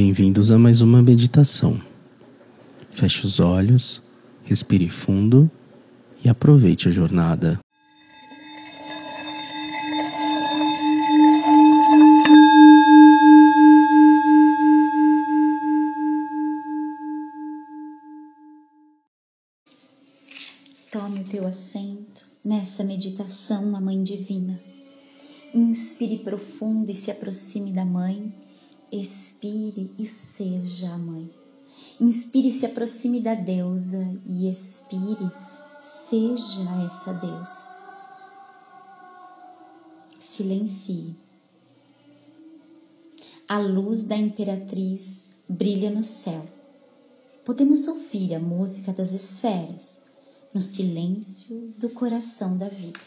Bem-vindos a mais uma meditação. Feche os olhos, respire fundo e aproveite a jornada. Tome o teu assento nessa meditação Mãe Divina. Inspire profundo e se aproxime da Mãe. Expire e seja a Mãe. Inspire se aproxime da deusa e expire, seja essa deusa. Silencie. A luz da imperatriz brilha no céu. Podemos ouvir a música das esferas no silêncio do coração da vida.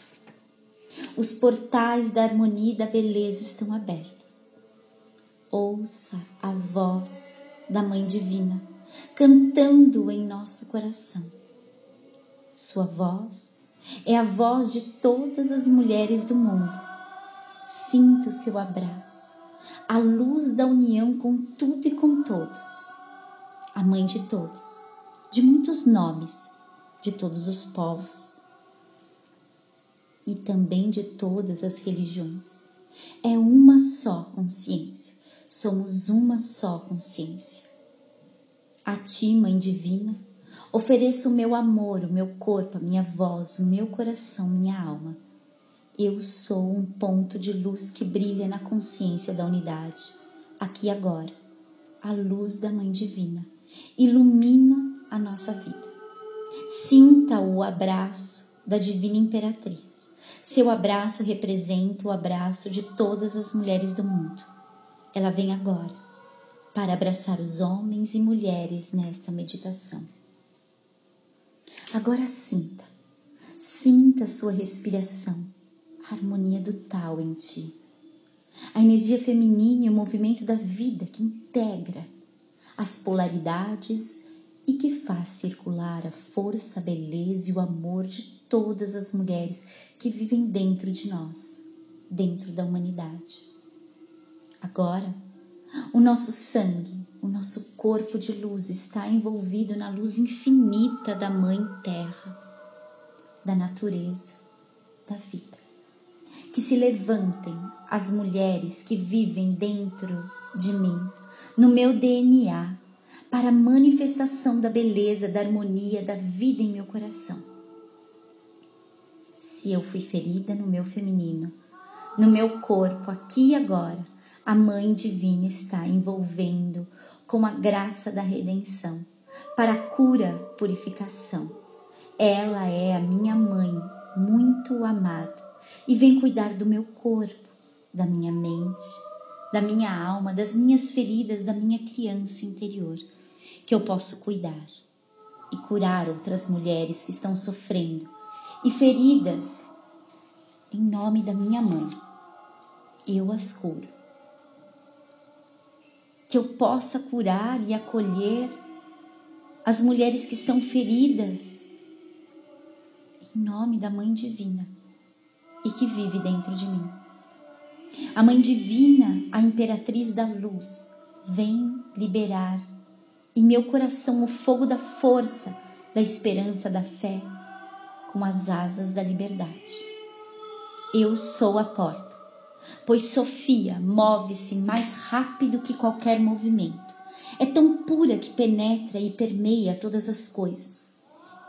Os portais da harmonia e da beleza estão abertos. Ouça a voz da Mãe Divina cantando em nosso coração. Sua voz é a voz de todas as mulheres do mundo. Sinto o seu abraço, a luz da união com tudo e com todos. A Mãe de todos, de muitos nomes, de todos os povos e também de todas as religiões. É uma só consciência, somos uma só consciência. A Ti, Mãe Divina, ofereço o meu amor, o meu corpo, a minha voz, o meu coração, minha alma. Eu sou um ponto de luz que brilha na consciência da unidade, aqui e agora. A luz da Mãe Divina ilumina a nossa vida. Sinta o abraço da Divina Imperatriz. Seu abraço representa o abraço de todas as mulheres do mundo. Ela vem agora para abraçar os homens e mulheres nesta meditação. Agora sinta, sinta sua respiração, a harmonia do tal em ti. A energia feminina e o movimento da vida que integra as polaridades e que faz circular a força, a beleza e o amor de todas as mulheres que vivem dentro de nós, dentro da humanidade. Agora, o nosso sangue, o nosso corpo de luz está envolvido na luz infinita da Mãe Terra, da natureza, da vida. Que se levantem as mulheres que vivem dentro de mim, no meu DNA, para a manifestação da beleza, da harmonia, da vida em meu coração. Se eu fui ferida no meu feminino, no meu corpo, aqui e agora, a Mãe Divina está envolvendo com a graça da redenção, para cura, purificação. Ela é a minha mãe, muito amada, e vem cuidar do meu corpo, da minha mente, da minha alma, das minhas feridas, da minha criança interior que eu posso cuidar e curar outras mulheres que estão sofrendo e feridas em nome da minha mãe. Eu as curo. Que eu possa curar e acolher as mulheres que estão feridas em nome da Mãe Divina e que vive dentro de mim. A Mãe Divina, a Imperatriz da Luz, vem liberar em meu coração o fogo da força, da esperança, da fé, com as asas da liberdade. Eu sou a porta, pois Sofia move-se mais rápido que qualquer movimento. É tão pura que penetra e permeia todas as coisas.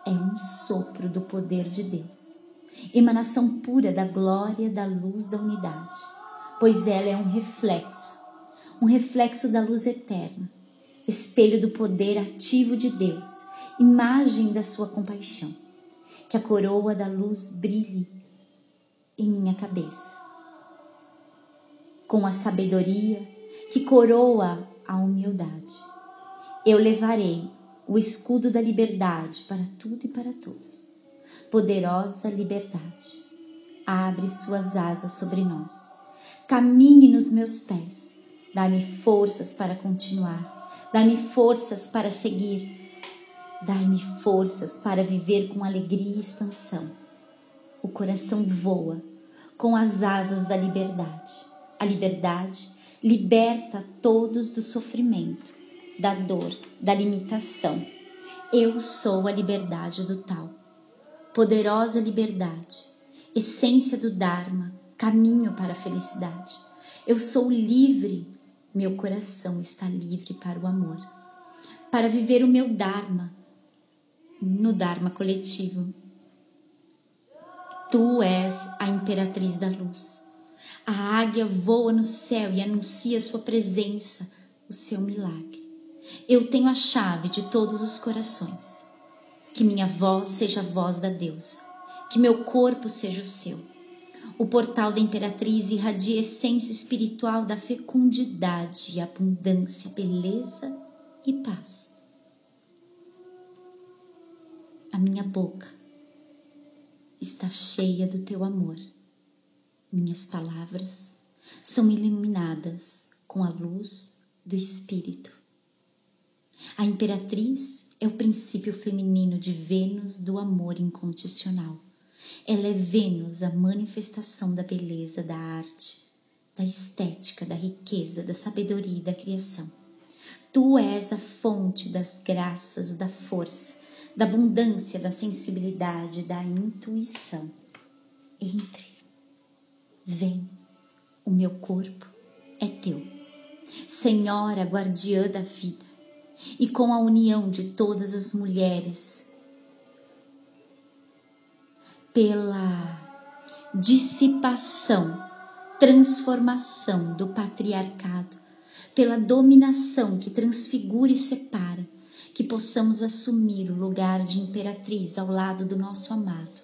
É um sopro do poder de Deus, emanação pura da glória da luz da unidade, pois ela é um reflexo, um reflexo da luz eterna espelho do poder ativo de Deus, imagem da sua compaixão. Que a coroa da luz brilhe em minha cabeça, com a sabedoria que coroa a humildade. Eu levarei o escudo da liberdade para tudo e para todos. Poderosa liberdade, abre suas asas sobre nós. Caminhe nos meus pés, dá-me forças para continuar Dai-me forças para seguir. Dai-me forças para viver com alegria e expansão. O coração voa com as asas da liberdade. A liberdade liberta todos do sofrimento, da dor, da limitação. Eu sou a liberdade do tal. Poderosa liberdade, essência do Dharma, caminho para a felicidade. Eu sou livre, meu coração está livre para o amor, para viver o meu Dharma no Dharma coletivo. Tu és a imperatriz da luz. A águia voa no céu e anuncia sua presença, o seu milagre. Eu tenho a chave de todos os corações. Que minha voz seja a voz da deusa, que meu corpo seja o seu. O portal da imperatriz irradia a essência espiritual da fecundidade, abundância, beleza e paz. A minha boca está cheia do teu amor. Minhas palavras são iluminadas com a luz do Espírito. A imperatriz é o princípio feminino de Vênus do amor incondicional. Ela é Vênus, a manifestação da beleza, da arte, da estética, da riqueza, da sabedoria e da criação. Tu és a fonte das graças, da força, da abundância, da sensibilidade, da intuição. Entre, vem, o meu corpo é teu. Senhora guardiã da vida, e com a união de todas as mulheres, pela dissipação, transformação do patriarcado, pela dominação que transfigura e separa, que possamos assumir o lugar de imperatriz ao lado do nosso amado,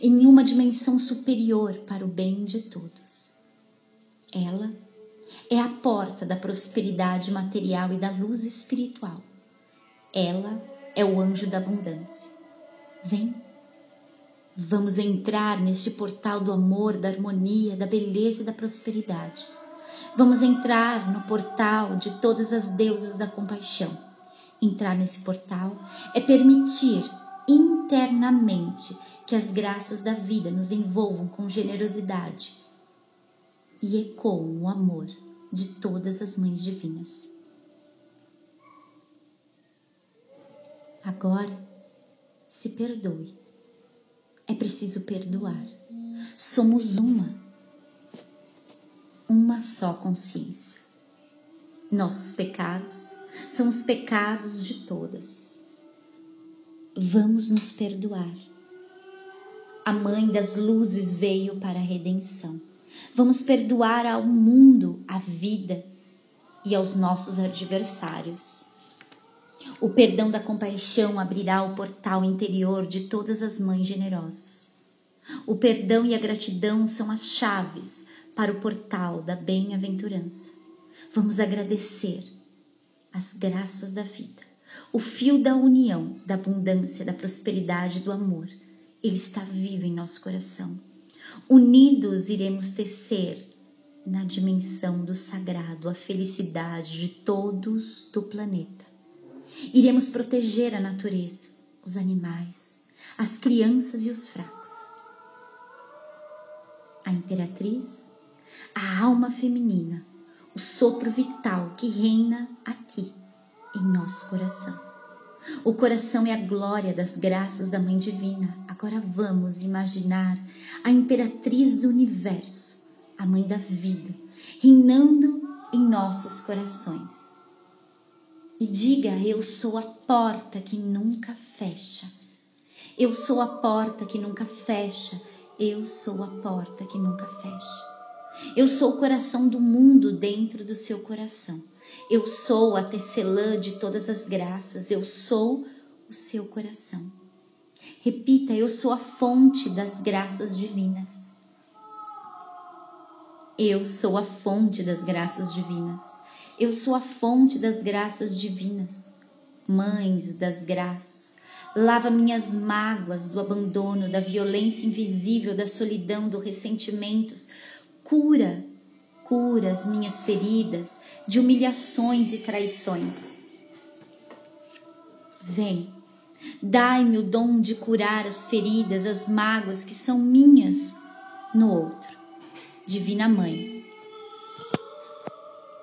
em uma dimensão superior para o bem de todos. Ela é a porta da prosperidade material e da luz espiritual. Ela é o anjo da abundância. Vem, vamos entrar neste portal do amor, da harmonia, da beleza e da prosperidade. Vamos entrar no portal de todas as deusas da compaixão Entrar nesse portal é permitir internamente que as graças da vida nos envolvam com generosidade e ecoam o amor de todas as mães divinas. Agora, se perdoe. É preciso perdoar. Somos uma, uma só consciência. Nossos pecados são os pecados de todas. Vamos nos perdoar. A Mãe das Luzes veio para a redenção. Vamos perdoar ao mundo, à vida e aos nossos adversários. O perdão da compaixão abrirá o portal interior de todas as mães generosas. O perdão e a gratidão são as chaves para o portal da bem-aventurança. Vamos agradecer as graças da vida, o fio da união, da abundância, da prosperidade, do amor. Ele está vivo em nosso coração. Unidos iremos tecer na dimensão do sagrado a felicidade de todos do planeta. Iremos proteger a natureza, os animais, as crianças e os fracos. A imperatriz, a alma feminina, o sopro vital que reina aqui em nosso coração. O coração é a glória das graças da Mãe Divina. Agora vamos imaginar a imperatriz do universo, a Mãe da vida, reinando em nossos corações. E diga: Eu sou a porta que nunca fecha. Eu sou a porta que nunca fecha. Eu sou a porta que nunca fecha. Eu sou o coração do mundo dentro do seu coração. Eu sou a tecelã de todas as graças. Eu sou o seu coração. Repita: Eu sou a fonte das graças divinas. Eu sou a fonte das graças divinas. Eu sou a fonte das graças divinas. Mães das graças, lava minhas mágoas do abandono, da violência invisível, da solidão, dos ressentimentos, Cura, cura as minhas feridas de humilhações e traições. Vem, dai-me o dom de curar as feridas, as mágoas que são minhas no outro. Divina Mãe,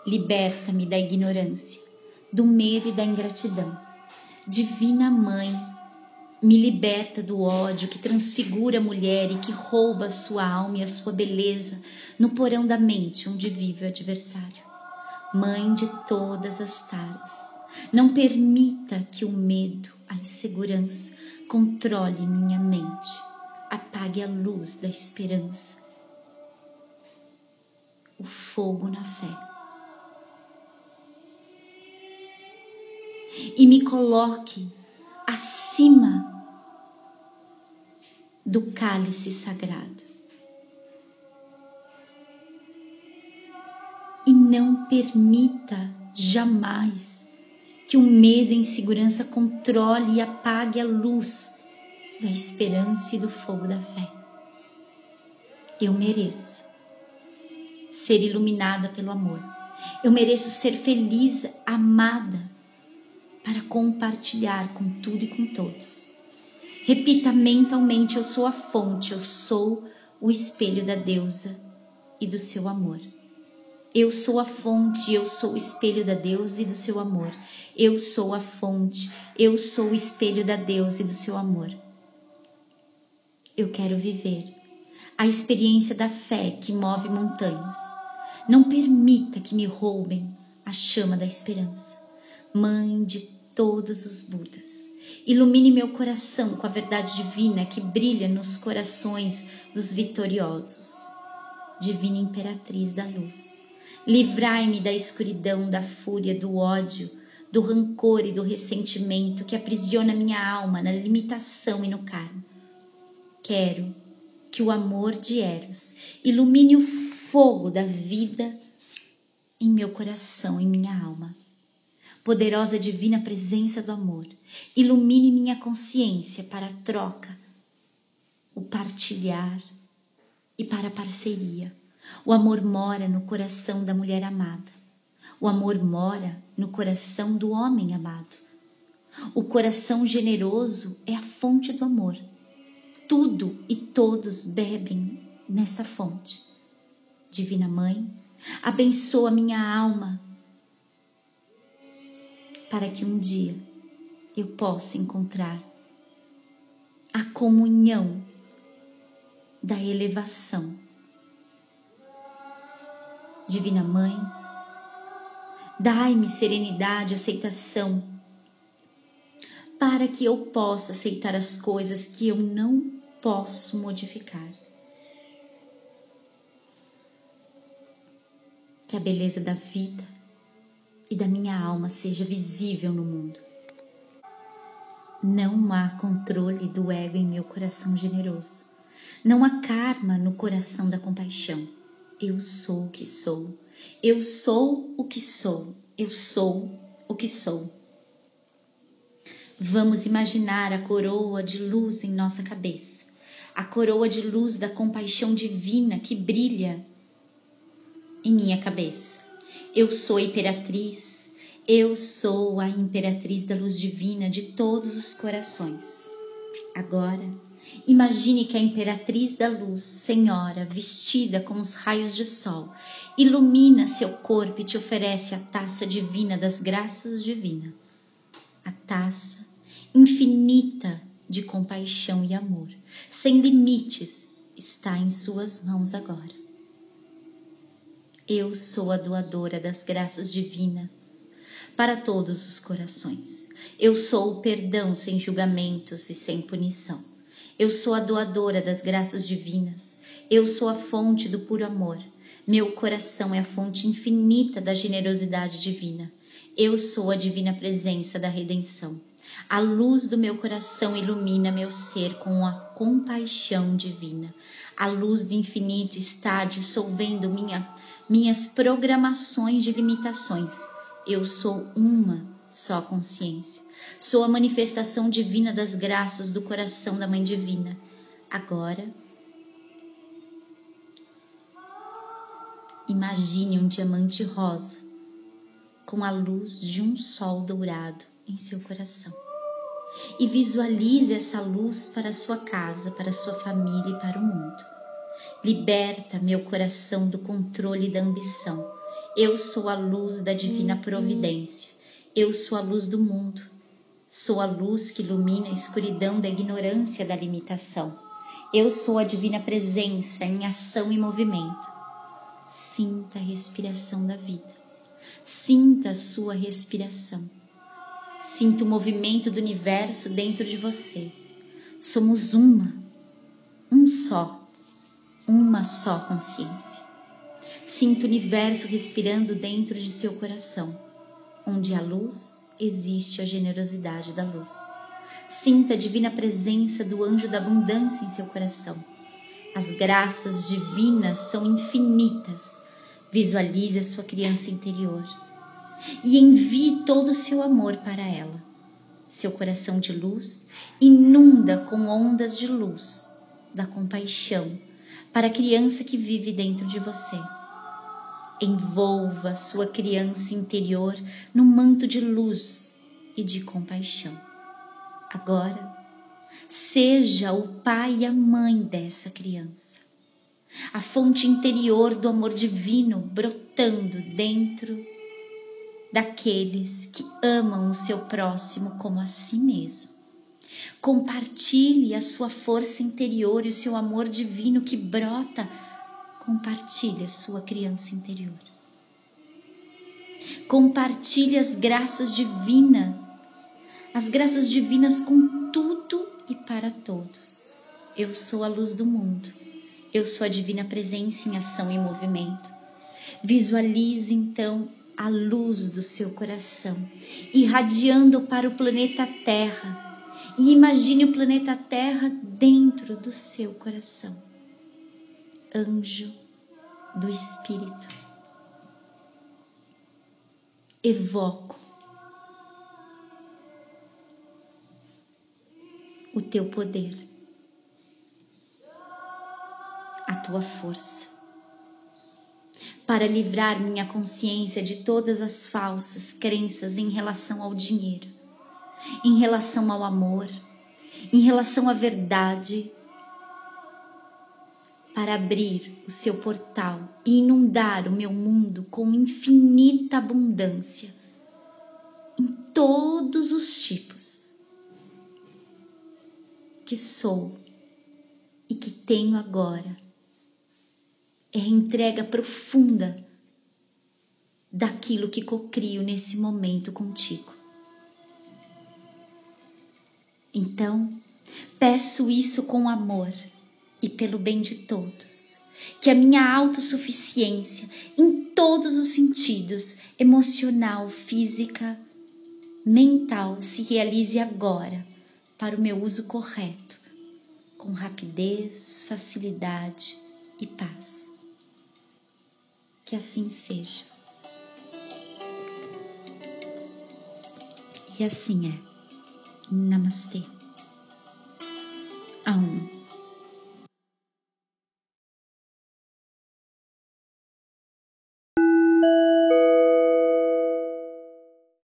Liberta-me da ignorância, do medo e da ingratidão. Divina Mãe, me liberta do ódio que transfigura a mulher e que rouba a sua alma e a sua beleza no porão da mente onde vive o adversário. Mãe de todas as taras, não permita que o medo, a insegurança controle minha mente, apague a luz da esperança, o fogo na fé. e me coloque acima do cálice sagrado. E não permita jamais que o medo e a insegurança controle e apague a luz da esperança e do fogo da fé. Eu mereço ser iluminada pelo amor. Eu mereço ser feliz, amada para compartilhar com tudo e com todos. Repita mentalmente: Eu sou a fonte, eu sou o espelho da deusa e do seu amor. Eu sou a fonte, eu sou o espelho da deusa e do seu amor. Eu sou a fonte, eu sou o espelho da deusa e do seu amor. Eu quero viver a experiência da fé que move montanhas. Não permita que me roubem a chama da esperança. Mãe de todos os Budas. Ilumine meu coração com a verdade divina que brilha nos corações dos vitoriosos. Divina Imperatriz da Luz, livrai-me da escuridão, da fúria, do ódio, do rancor e do ressentimento que aprisiona minha alma na limitação e no karma. Quero que o amor de Eros ilumine o fogo da vida em meu coração e minha alma poderosa divina presença do amor, ilumine minha consciência para a troca, o partilhar e para a parceria. O amor mora no coração da mulher amada. O amor mora no coração do homem amado. O coração generoso é a fonte do amor. Tudo e todos bebem nesta fonte. Divina Mãe, abençoa minha alma para que um dia eu possa encontrar a comunhão da elevação. Divina Mãe, dai-me serenidade, aceitação, para que eu possa aceitar as coisas que eu não posso modificar. Que a beleza da vida e da minha alma seja visível no mundo. Não há controle do ego em meu coração generoso. Não há karma no coração da compaixão. Eu sou o que sou. Eu sou o que sou. Eu sou o que sou. Vamos imaginar a coroa de luz em nossa cabeça, a coroa de luz da compaixão divina que brilha em minha cabeça. Eu sou a imperatriz, eu sou a imperatriz da luz divina de todos os corações. Agora, imagine que a imperatriz da luz, Senhora, vestida com os raios de sol, ilumina seu corpo e te oferece a taça divina das graças divinas. A taça infinita de compaixão e amor, sem limites, está em suas mãos agora. Eu sou a doadora das graças divinas para todos os corações. Eu sou o perdão sem julgamentos e sem punição. Eu sou a doadora das graças divinas. Eu sou a fonte do puro amor. Meu coração é a fonte infinita da generosidade divina. Eu sou a divina presença da redenção. A luz do meu coração ilumina meu ser com a compaixão divina. A luz do infinito está dissolvendo minha minhas programações de limitações. Eu sou uma só consciência. Sou a manifestação divina das graças do coração da Mãe Divina. Agora, imagine um diamante rosa com a luz de um sol dourado em seu coração. E visualize essa luz para sua casa, para sua família e para o mundo. Liberta meu coração do controle e da ambição. Eu sou a luz da divina providência. Eu sou a luz do mundo. Sou a luz que ilumina a escuridão da ignorância da limitação. Eu sou a divina presença em ação e movimento. Sinta a respiração da vida. Sinta a sua respiração. Sinta o movimento do universo dentro de você. Somos uma, um só, uma só consciência. Sinta o universo respirando dentro de seu coração. Onde há luz, existe a generosidade da luz. Sinta a divina presença do anjo da abundância em seu coração. As graças divinas são infinitas. Visualize a sua criança interior e envie todo o seu amor para ela. Seu coração de luz inunda com ondas de luz da compaixão para a criança que vive dentro de você. Envolva sua criança interior num manto de luz e de compaixão. Agora, seja o pai e a mãe dessa criança, a fonte interior do amor divino brotando dentro daqueles que amam o seu próximo como a si mesmo. Compartilhe a sua força interior e o seu amor divino que brota. Compartilhe a sua criança interior. Compartilhe as graças divinas, as graças divinas com tudo e para todos. Eu sou a luz do mundo. Eu sou a divina presença em ação e movimento. Visualize então a luz do seu coração, irradiando para o planeta Terra. E imagine o planeta Terra dentro do seu coração. Anjo do Espírito. Evoco o teu poder, a tua força para livrar minha consciência de todas as falsas crenças em relação ao dinheiro, em relação ao amor, em relação à verdade, para abrir o seu portal e inundar o meu mundo com infinita abundância em todos os tipos que sou e que tenho agora é a entrega profunda daquilo que cocrio nesse momento contigo. Então, peço isso com amor e pelo bem de todos, que a minha autossuficiência em todos os sentidos emocional, física, mental se realize agora para o meu uso correto, com rapidez, facilidade e paz que assim seja. E assim é. Namastê. Aum.